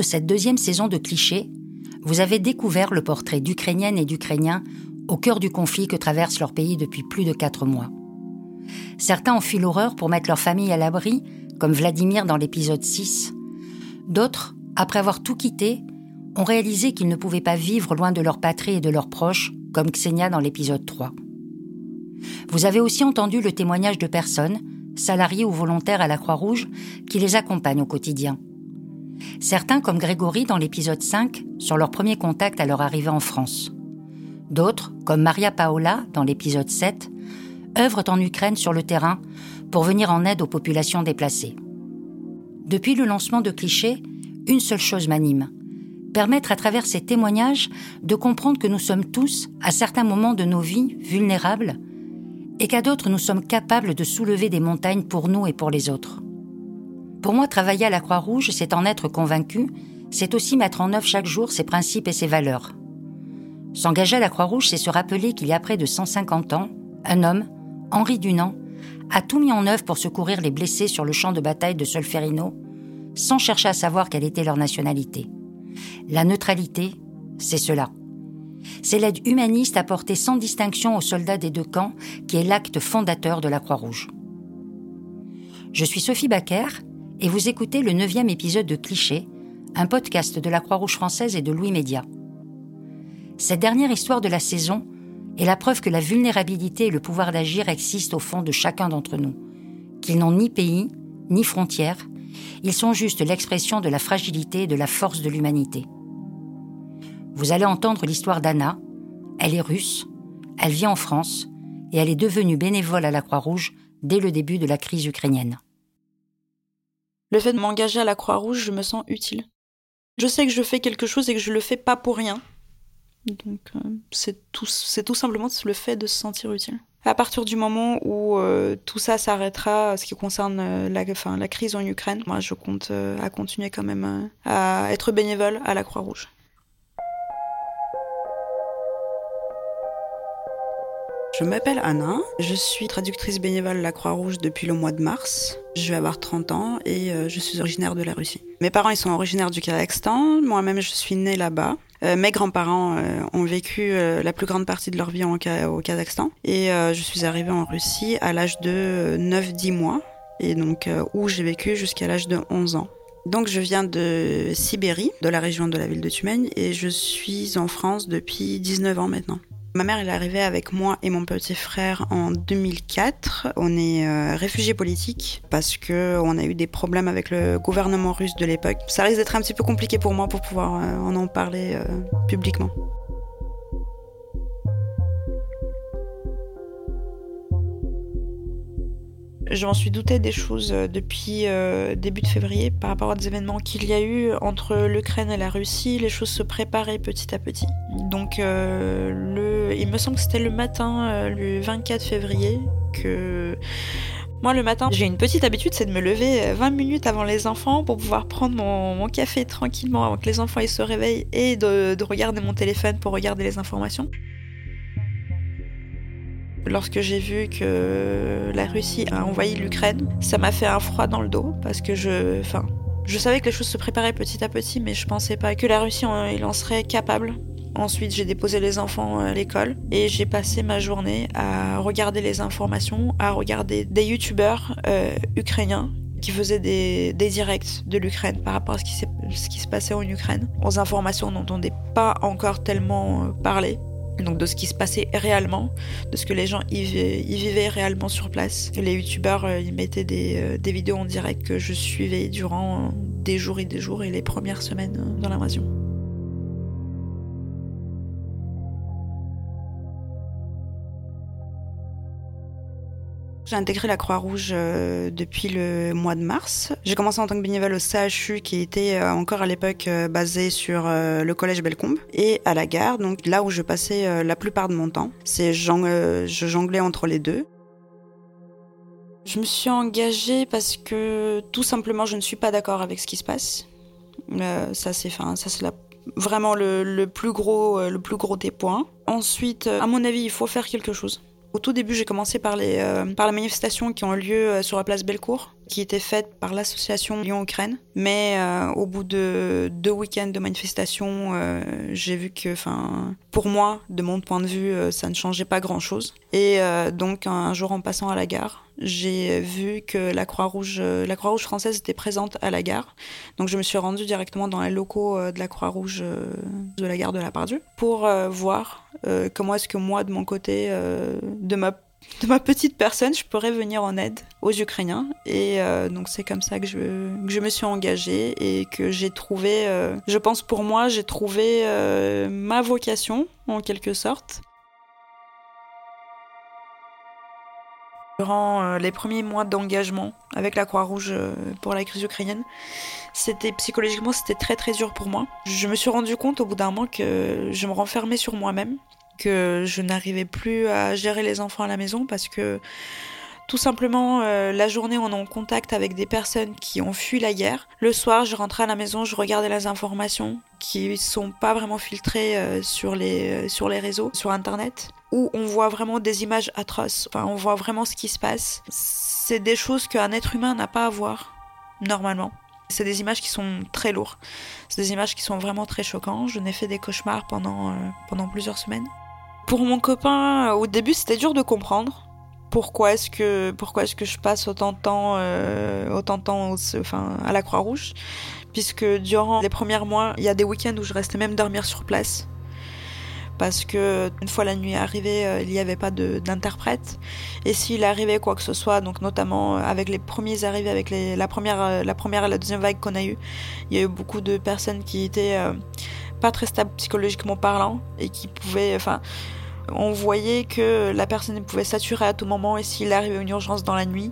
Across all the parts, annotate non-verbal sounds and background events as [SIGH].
De cette deuxième saison de clichés, vous avez découvert le portrait d'Ukrainiennes et d'Ukrainiens au cœur du conflit que traverse leur pays depuis plus de quatre mois. Certains ont fui l'horreur pour mettre leur famille à l'abri, comme Vladimir dans l'épisode 6. D'autres, après avoir tout quitté, ont réalisé qu'ils ne pouvaient pas vivre loin de leur patrie et de leurs proches, comme Xenia dans l'épisode 3. Vous avez aussi entendu le témoignage de personnes, salariés ou volontaires à la Croix-Rouge, qui les accompagnent au quotidien. Certains, comme Grégory dans l'épisode 5, sur leur premier contact à leur arrivée en France. D'autres, comme Maria Paola dans l'épisode 7, œuvrent en Ukraine sur le terrain pour venir en aide aux populations déplacées. Depuis le lancement de Cliché, une seule chose m'anime. Permettre à travers ces témoignages de comprendre que nous sommes tous, à certains moments de nos vies, vulnérables et qu'à d'autres nous sommes capables de soulever des montagnes pour nous et pour les autres. Pour moi, travailler à la Croix-Rouge, c'est en être convaincu, c'est aussi mettre en œuvre chaque jour ses principes et ses valeurs. S'engager à la Croix-Rouge, c'est se rappeler qu'il y a près de 150 ans, un homme, Henri Dunant, a tout mis en œuvre pour secourir les blessés sur le champ de bataille de Solferino, sans chercher à savoir quelle était leur nationalité. La neutralité, c'est cela. C'est l'aide humaniste apportée sans distinction aux soldats des deux camps qui est l'acte fondateur de la Croix-Rouge. Je suis Sophie Baker et vous écoutez le neuvième épisode de Cliché, un podcast de la Croix-Rouge française et de Louis Média. Cette dernière histoire de la saison est la preuve que la vulnérabilité et le pouvoir d'agir existent au fond de chacun d'entre nous, qu'ils n'ont ni pays, ni frontières, ils sont juste l'expression de la fragilité et de la force de l'humanité. Vous allez entendre l'histoire d'Anna. Elle est russe, elle vit en France et elle est devenue bénévole à la Croix-Rouge dès le début de la crise ukrainienne. Le fait de m'engager à la Croix-Rouge, je me sens utile. Je sais que je fais quelque chose et que je le fais pas pour rien. Donc euh, c'est tout, tout simplement le fait de se sentir utile. À partir du moment où euh, tout ça s'arrêtera, ce qui concerne euh, la, la crise en Ukraine, moi je compte à continuer quand même à être bénévole à la Croix-Rouge. Je m'appelle Anna, je suis traductrice bénévole à la Croix-Rouge depuis le mois de mars. Je vais avoir 30 ans et euh, je suis originaire de la Russie. Mes parents ils sont originaires du Kazakhstan, moi-même je suis née là-bas. Euh, mes grands-parents euh, ont vécu la plus grande partie de leur vie au Kazakhstan et je suis arrivée en Russie à l'âge de 9-10 mois et donc où j'ai vécu jusqu'à l'âge de 11 ans. Donc je viens de Sibérie, de la région de la ville de Tumen et je suis en France depuis 19 ans maintenant. Ma mère, est arrivée avec moi et mon petit frère en 2004. On est euh, réfugiés politiques parce que on a eu des problèmes avec le gouvernement russe de l'époque. Ça risque d'être un petit peu compliqué pour moi pour pouvoir euh, en en parler euh, publiquement. Je m'en suis douté des choses euh, depuis euh, début de février par rapport aux événements qu'il y a eu entre l'Ukraine et la Russie. Les choses se préparaient petit à petit. Donc, euh, le, il me semble que c'était le matin, le 24 février, que moi, le matin, j'ai une petite habitude, c'est de me lever 20 minutes avant les enfants pour pouvoir prendre mon, café tranquillement avant que les enfants ils se réveillent et de regarder mon téléphone pour regarder les informations. Lorsque j'ai vu que la Russie a envahi l'Ukraine, ça m'a fait un froid dans le dos parce que je, enfin, je savais que les choses se préparaient petit à petit, mais je pensais pas que la Russie en, serait capable. Ensuite, j'ai déposé les enfants à l'école et j'ai passé ma journée à regarder les informations, à regarder des youtubeurs euh, ukrainiens qui faisaient des, des directs de l'Ukraine par rapport à ce qui, ce qui se passait en Ukraine, aux informations on n'entendait pas encore tellement euh, parler donc de ce qui se passait réellement, de ce que les gens y, vivaient réellement sur place. Les youtubeurs, euh, ils mettaient euh, des, vidéos en direct que je suivais durant des jours et des jours et les premières semaines euh, dans l'invasion. J'ai intégré la Croix-Rouge euh, depuis le mois de mars. J'ai commencé en tant que bénévole au CHU qui était euh, encore à l'époque euh, basé sur le collège Bellecombe et à la gare, donc là où je passais la plupart de mon temps. C'est je jonglais entre les deux. Je me suis engagée parce que tout simplement je ne suis pas d'accord avec ce qui se passe. ça c'est ça c'est vraiment le, le, plus gros le plus gros des points. Ensuite, à mon avis, il faut faire quelque chose. Au tout début, j'ai commencé par les, euh, par les manifestations qui ont lieu euh, sur la place Bellecour. Qui était faite par l'association Lyon-Ukraine. Mais euh, au bout de deux week-ends de manifestation, euh, j'ai vu que, enfin, pour moi, de mon point de vue, euh, ça ne changeait pas grand-chose. Et donc, un jour en passant à la gare, j'ai vu que la Croix-Rouge, française était présente à la gare. Donc, je me suis rendue directement dans les locaux de la Croix-Rouge de la gare de la Pardue pour voir comment est-ce que moi, de mon côté, de ma petite personne, je pourrais venir en aide aux Ukrainiens. Et euh, donc c'est comme ça que je, je me suis engagée et que j'ai trouvé, euh, je pense pour moi, j'ai trouvé euh, ma vocation en quelque sorte. Durant les premiers mois d'engagement avec la Croix-Rouge pour la crise ukrainienne, c'était psychologiquement c'était très très dur pour moi. Je me suis rendu compte au bout d'un moment que je me renfermais sur moi-même que je n'arrivais plus à gérer les enfants à la maison parce que tout simplement, euh, la journée, on est en contact avec des personnes qui ont fui la guerre. Le soir, je rentrais à la maison, je regardais les informations qui sont pas vraiment filtrées euh, sur, les, euh, sur les réseaux, sur Internet, où on voit vraiment des images atroces. Enfin, on voit vraiment ce qui se passe. C'est des choses qu'un être humain n'a pas à voir, normalement. C'est des images qui sont très lourdes. C'est des images qui sont vraiment très choquantes. Je n'ai fait des cauchemars pendant, pendant plusieurs semaines. Pour mon copain, au début, c'était dur de comprendre pourquoi est-ce que pourquoi est-ce que je passe autant de temps euh, autant de temps enfin à la Croix-Rouge? Puisque durant les premiers mois, il y a des week-ends où je restais même dormir sur place. Parce que une fois la nuit arrivée, euh, il n'y avait pas d'interprète. Et s'il arrivait quoi que ce soit, donc notamment avec les premiers arrivés avec les, la première euh, la première et la deuxième vague qu'on a eu, il y a eu beaucoup de personnes qui étaient pas très stables psychologiquement parlant et qui pouvaient enfin on voyait que la personne pouvait saturer à tout moment et s'il arrivait une urgence dans la nuit,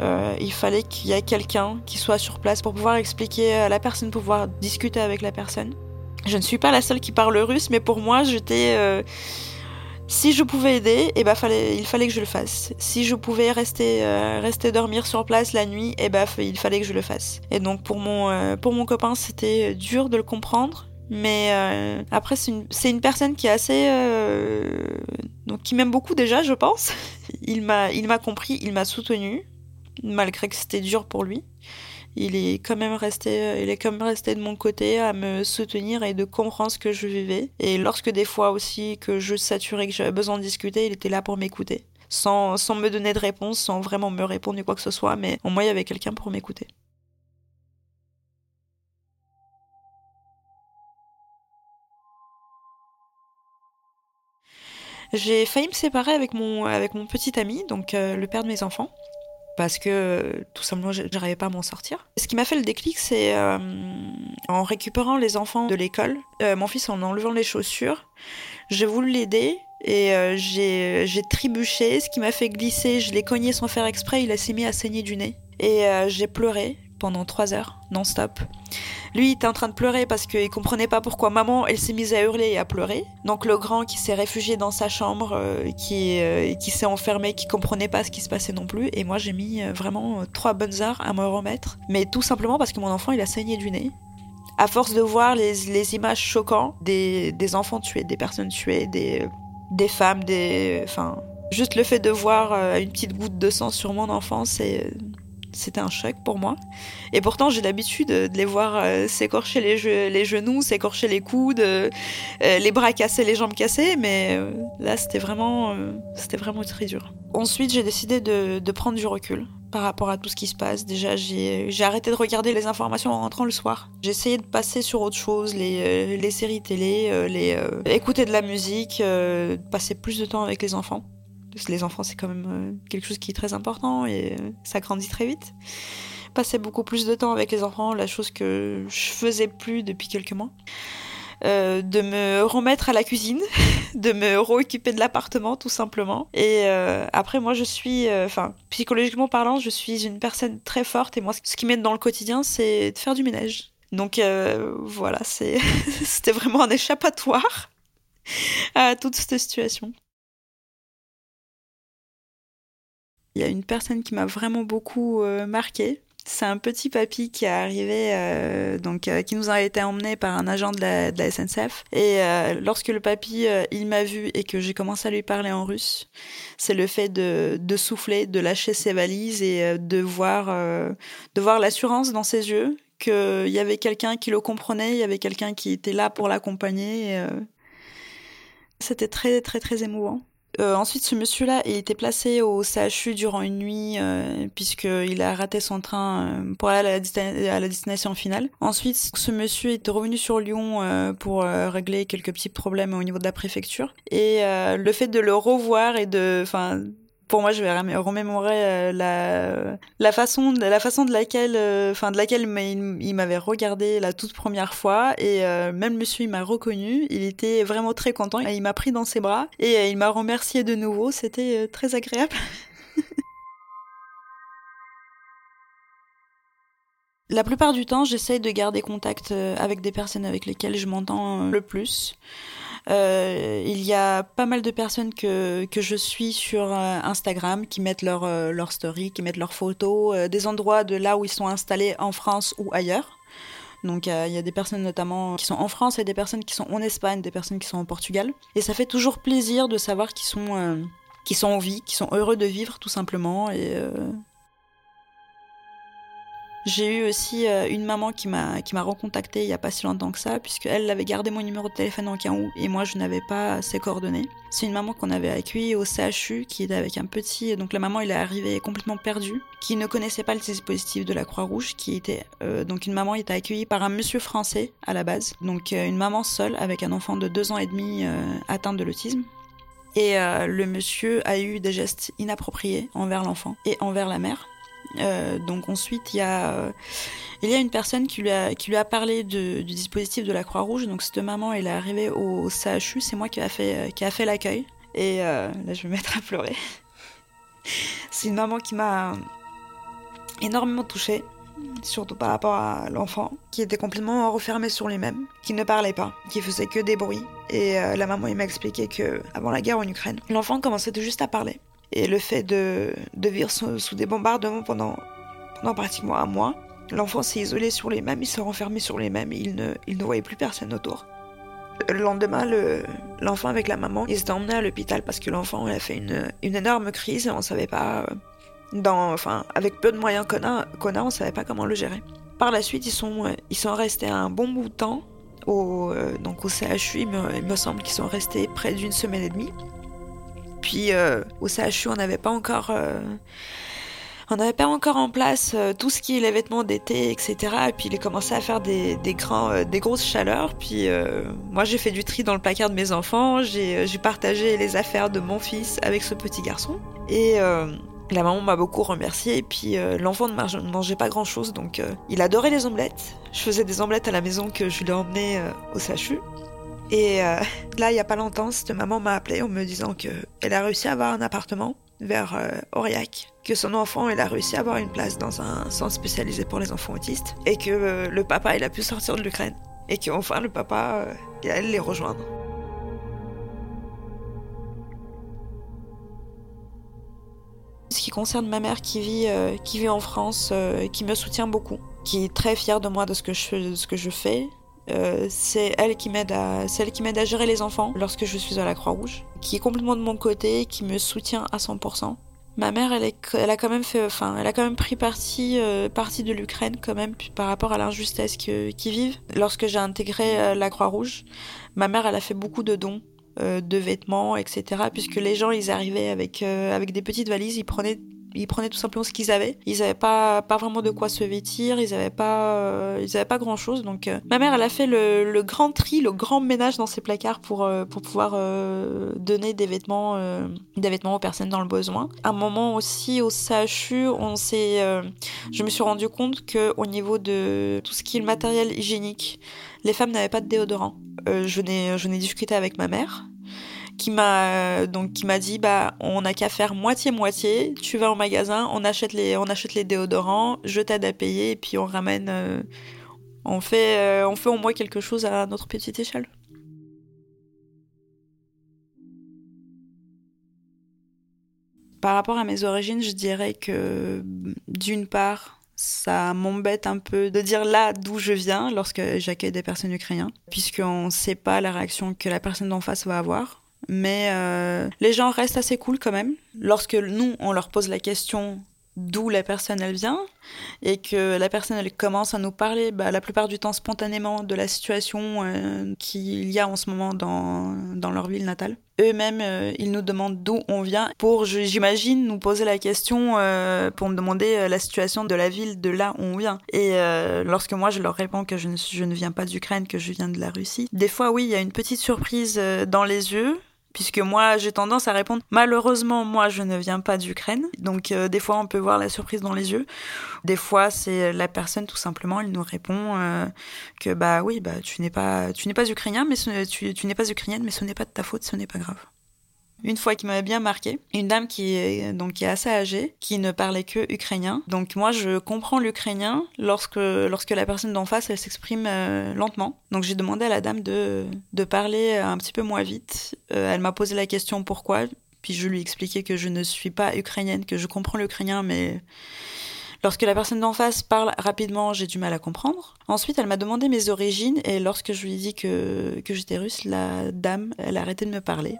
euh, il fallait qu'il y ait quelqu'un qui soit sur place pour pouvoir expliquer à la personne, pouvoir discuter avec la personne. Je ne suis pas la seule qui parle russe, mais pour moi, j'étais. Euh, si je pouvais aider, eh ben, il fallait que je le fasse. Si je pouvais rester, euh, rester dormir sur place la nuit, eh ben, il fallait que je le fasse. Et donc pour mon, pour mon copain, c'était dur de le comprendre. Mais euh, après, c'est une, personne qui est assez. Euh, donc, qui m'aime beaucoup déjà, je pense. [LAUGHS] Il m'a, compris, il m'a soutenu, malgré que c'était dur pour lui. Il est quand même resté, il est quand même resté de mon côté à me soutenir et de comprendre ce que je vivais. Et lorsque des fois aussi que je saturais, que j'avais besoin de discuter, il était là pour m'écouter. Sans, sans me donner de réponse, sans vraiment me répondre ni quoi que ce soit, mais au moins il y avait quelqu'un pour m'écouter. J'ai failli me séparer avec mon, avec mon petit ami, donc euh, le père de mes enfants, parce que tout simplement, j'arrivais pas à m'en sortir. Ce qui m'a fait le déclic, c'est euh, en récupérant les enfants de l'école, euh, mon fils en enlevant les chaussures, j'ai voulu l'aider. Et j'ai trébuché, ce qui m'a fait glisser, je l'ai cogné sans faire exprès, il s'est mis à saigner du nez. Et j'ai pleuré pendant trois heures, non-stop. Lui, il était en train de pleurer parce qu'il comprenait pas pourquoi maman, elle s'est mise à hurler et à pleurer. Donc le grand qui s'est réfugié dans sa chambre, euh, qui, euh, qui s'est enfermé, qui comprenait pas ce qui se passait non plus. Et moi, j'ai mis euh, vraiment trois bonnes heures à me remettre. Mais tout simplement parce que mon enfant, il a saigné du nez. À force de voir les, images choquantes des, des, enfants tués, des personnes tuées, des, des femmes, des... Enfin, juste le fait de voir une petite goutte de sang sur mon enfant, c'est c'était un choc pour moi. Et pourtant, j'ai l'habitude de les voir euh, s'écorcher les, genoux, s'écorcher les coudes, euh, les bras cassés, les jambes cassées, mais euh, là, c'était vraiment, vraiment très dur. Ensuite, j'ai décidé de, prendre du recul par rapport à tout ce qui se passe. Déjà, j'ai arrêté de regarder les informations en rentrant le soir. J'ai essayé de passer sur autre chose, les, les séries télé, les, écouter de la musique, passer plus de temps avec les enfants les enfants, c'est quand même euh, quelque chose qui est très important et euh, ça grandit très vite. Passer beaucoup plus de temps avec les enfants, la chose que je faisais plus depuis quelques mois. Euh, de me remettre à la cuisine, [LAUGHS] de me réoccuper de l'appartement tout simplement. Et après, moi, je suis, enfin, psychologiquement parlant, je suis une personne très forte et moi, ce qui m'aide dans le quotidien, c'est de faire du ménage. Donc voilà, [LAUGHS] c'était vraiment un échappatoire à toute cette situation. Il y a une personne qui m'a vraiment beaucoup marqué. C'est un petit papy qui est arrivé, euh, donc euh, qui nous a été emmené par un agent de la, de la SNCF. Et euh, lorsque le papy il m'a vu et que j'ai commencé à lui parler en russe, c'est le fait de, de, souffler, de lâcher ses valises et de voir de voir l'assurance dans ses yeux qu'il y avait quelqu'un qui le comprenait, il y avait quelqu'un qui était là pour l'accompagner. C'était très très très émouvant. Euh, ensuite, ce monsieur-là il était placé au CHU durant une nuit euh, puisqu'il a raté son train euh, pour aller à la, destination finale. Ensuite, ce monsieur était revenu sur Lyon euh, pour régler quelques petits problèmes au niveau de la préfecture. Et le fait de le revoir et de, pour moi, je vais remémorer euh, la, façon, la façon de laquelle, euh, enfin de laquelle il, m'avait regardé la toute première fois et euh, même monsieur il m'a reconnu. Il était vraiment très content. Il m'a pris dans ses bras et il m'a remercié de nouveau. C'était très agréable. [LAUGHS] La plupart du temps, j'essaye de garder contact avec des personnes avec lesquelles je m'entends le plus. Euh, il y a pas mal de personnes que, que je suis sur euh, Instagram qui mettent leur, euh, leur story, qui mettent leurs photos, des endroits de là où ils sont installés en France ou ailleurs. Donc il y a des personnes notamment qui sont en France et des personnes qui sont en Espagne, des personnes qui sont en Portugal. Et ça fait toujours plaisir de savoir qu'ils sont, qui sont en vie, qu'ils sont heureux de vivre tout simplement. Et j'ai eu aussi euh, une maman qui m'a qui m'a recontacté il y a pas si longtemps que ça, puisque elle avait gardé mon numéro de téléphone en cas où et moi je n'avais pas ses coordonnées. C'est une maman qu'on avait accueillie au CHU qui était avec un petit, donc la maman il est arrivé complètement perdue, qui ne connaissait pas le dispositif de la Croix-Rouge, qui était euh, donc une maman était accueillie par un monsieur français à la base, donc euh, une maman seule avec un enfant de deux ans et demi atteint de l'autisme. Et le monsieur a eu des gestes inappropriés envers l'enfant et envers la mère. Euh, donc ensuite, il y a euh, il y a une personne qui lui a qui lui a parlé du dispositif de la Croix-Rouge. Donc cette maman, elle est arrivée au CHU, c'est moi qui a fait euh, fait l'accueil. Et là, je vais me mettre à pleurer. [LAUGHS] c'est une maman qui m'a énormément touchée, surtout par rapport à l'enfant, qui était complètement refermé sur lui-même, qui ne parlait pas, qui faisait que des bruits. Et la maman, il m'a expliqué que avant la guerre en Ukraine, l'enfant commençait tout juste à parler. Et le fait de, de vivre sous, des bombardements pendant, pendant pratiquement un mois, l'enfant s'est isolé sur les mêmes, il s'est renfermé sur les mêmes il ne, il ne voyait plus personne autour. Le lendemain, l'enfant avec la maman, il s'est emmené à l'hôpital parce que l'enfant a fait une, une, énorme crise et on savait pas, euh, dans, enfin, avec peu de moyens qu'on a, qu'on a, on savait pas comment le gérer. Par la suite, ils sont, euh, ils sont restés un bon bout de temps au, euh, donc au CHU, il me semble qu'ils sont restés près d'une semaine et demie. Puis euh, au CHU, on n'avait pas encore. Euh, on n'avait pas encore en place euh, tout ce qui est les vêtements d'été, etc. Et puis il a commencé à faire des, grosses chaleurs. Puis moi j'ai fait du tri dans le placard de mes enfants. J'ai partagé les affaires de mon fils avec ce petit garçon. Et la maman m'a beaucoup remercié. Et puis l'enfant ne mangeait pas grand chose. Donc il adorait les omelettes. Je faisais des omelettes à la maison que je lui ai emmenées au CHU. Et euh, là, il n'y a pas longtemps, cette maman m'a appelé en me disant qu'elle a réussi à avoir un appartement vers euh, Aurillac, que son enfant, elle a réussi à avoir une place dans un centre spécialisé pour les enfants autistes, et que euh, le papa, il a pu sortir de l'Ukraine, et qu'enfin, le papa, il allait les rejoindre. Ce qui concerne ma mère qui vit, qui vit en France, qui me soutient beaucoup, qui est très fière de moi de ce que je, de ce que je fais, euh, c'est elle qui m'aide à, celle qui m'aide à gérer les enfants lorsque je suis à la Croix-Rouge, qui est complètement de mon côté, qui me soutient à 100%. Ma mère, elle, est, elle a quand même fait, enfin, elle a quand même pris parti, euh, partie de l'Ukraine quand même par rapport à l'injustice qu'ils vivent. Lorsque j'ai intégré euh, la Croix-Rouge, ma mère, elle a fait beaucoup de dons de vêtements, etc. Puisque les gens, ils arrivaient avec avec des petites valises, ils prenaient ils prenaient tout simplement ce qu'ils avaient. Ils n'avaient pas, pas vraiment de quoi se vêtir, ils n'avaient pas, euh, pas grand chose. Donc, euh, ma mère, elle a fait le, le, grand tri, le grand ménage dans ses placards pour, euh, pour pouvoir donner des vêtements, des vêtements aux personnes dans le besoin. À un moment aussi, au CHU, on s'est, je me suis rendu compte que au niveau de tout ce qui est le matériel hygiénique, les femmes n'avaient pas de déodorant. je n'ai discuté avec ma mère qui m'a donc qui m'a dit bah on n'a qu'à faire moitié moitié tu vas au magasin on achète les on achète les déodorants je t'aide à payer et puis on ramène euh, on fait euh, on fait au moins quelque chose à notre petite échelle par rapport à mes origines je dirais que d'une part Ça m'embête un peu de dire là d'où je viens lorsque j'accueille des personnes ukrainiennes, puisqu'on ne sait pas la réaction que la personne d'en face va avoir. Mais euh, les gens restent assez cool quand même. Lorsque nous, on leur pose la question d'où la personne elle vient et que la personne elle commence à nous parler bah, la plupart du temps spontanément de la situation euh, qu'il y a en ce moment dans, dans leur ville natale. Eux-mêmes, euh, ils nous demandent d'où on vient pour, j'imagine, nous poser la question pour me demander la situation de la ville de là où on vient. Et lorsque moi je leur réponds que je ne, je ne viens pas d'Ukraine, que je viens de la Russie, des fois oui, il y a une petite surprise dans les yeux puisque moi j'ai tendance à répondre malheureusement moi je ne viens pas d'Ukraine. Donc euh, des fois on peut voir la surprise dans les yeux. Des fois c'est la personne tout simplement elle nous répond euh, que bah oui bah tu n'es pas tu n'es pas ukrainien mais tu, tu n'es pas ukrainienne mais ce n'est pas de ta faute ce n'est pas grave une fois qui m'avait bien marqué, une dame qui est donc qui est assez âgée, qui ne parlait que ukrainien. Donc moi je comprends l'ukrainien lorsque lorsque la personne d'en face elle s'exprime euh, lentement. Donc j'ai demandé à la dame de de parler un petit peu moins vite. Euh, elle m'a posé la question pourquoi, puis je lui ai expliqué que je ne suis pas ukrainienne, que je comprends l'ukrainien mais Lorsque la personne d'en face parle rapidement, j'ai du mal à comprendre. Ensuite, elle m'a demandé mes origines et lorsque je lui ai dit que, que j'étais russe, la dame, elle a arrêté de me parler.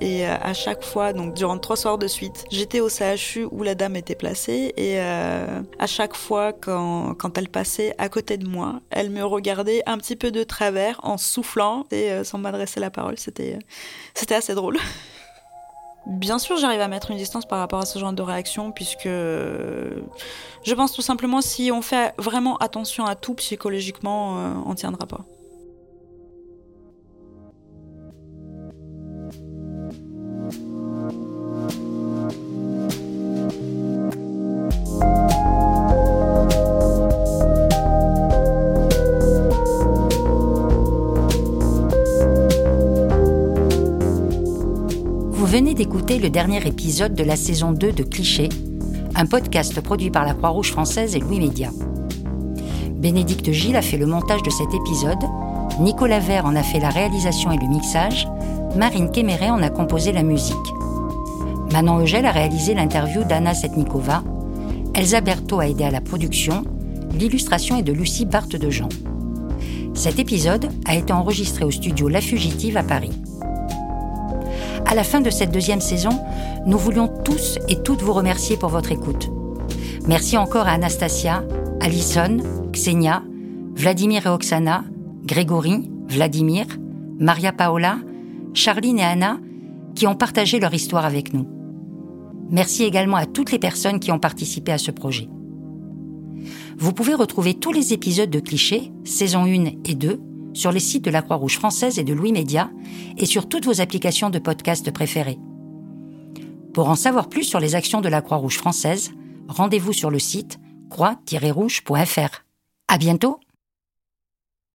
Et euh, à chaque fois, donc durant trois soirs de suite, j'étais au CHU où la dame était placée. Et euh, à chaque fois, quand, elle passait à côté de moi, elle me regardait un petit peu de travers en soufflant et euh, sans m'adresser la parole. C'était, c'était assez drôle. [LAUGHS] Bien sûr, j'arrive à mettre une distance par rapport à ce genre de réaction, puisque je pense tout simplement si on fait vraiment attention à tout psychologiquement, on tiendra pas. D'écouter le dernier épisode de la saison 2 de Cliché, un podcast produit par la Croix-Rouge française et Louis Média. Bénédicte Gilles a fait le montage de cet épisode, Nicolas Vert en a fait la réalisation et le mixage, Marine Kéméré en a composé la musique. Manon Eugel a réalisé l'interview d'Anna Setnikova, Elsa Berthaud a aidé à la production, l'illustration est de Lucie Barthe de Jean. Cet épisode a été enregistré au studio La Fugitive à Paris. À la fin de cette deuxième saison, nous voulions tous et toutes vous remercier pour votre écoute. Merci encore à Anastasia, Alison, Xenia, Vladimir et Oksana, Grégory, Vladimir, Maria Paola, Charline et Anna qui ont partagé leur histoire avec nous. Merci également à toutes les personnes qui ont participé à ce projet. Vous pouvez retrouver tous les épisodes de Clichés, saison 1 et 2, sur les sites de la Croix-Rouge française et de Louis Média et sur toutes vos applications de podcast préférées. Pour en savoir plus sur les actions de la Croix-Rouge française, rendez-vous sur le site croix-rouge.fr. À bientôt!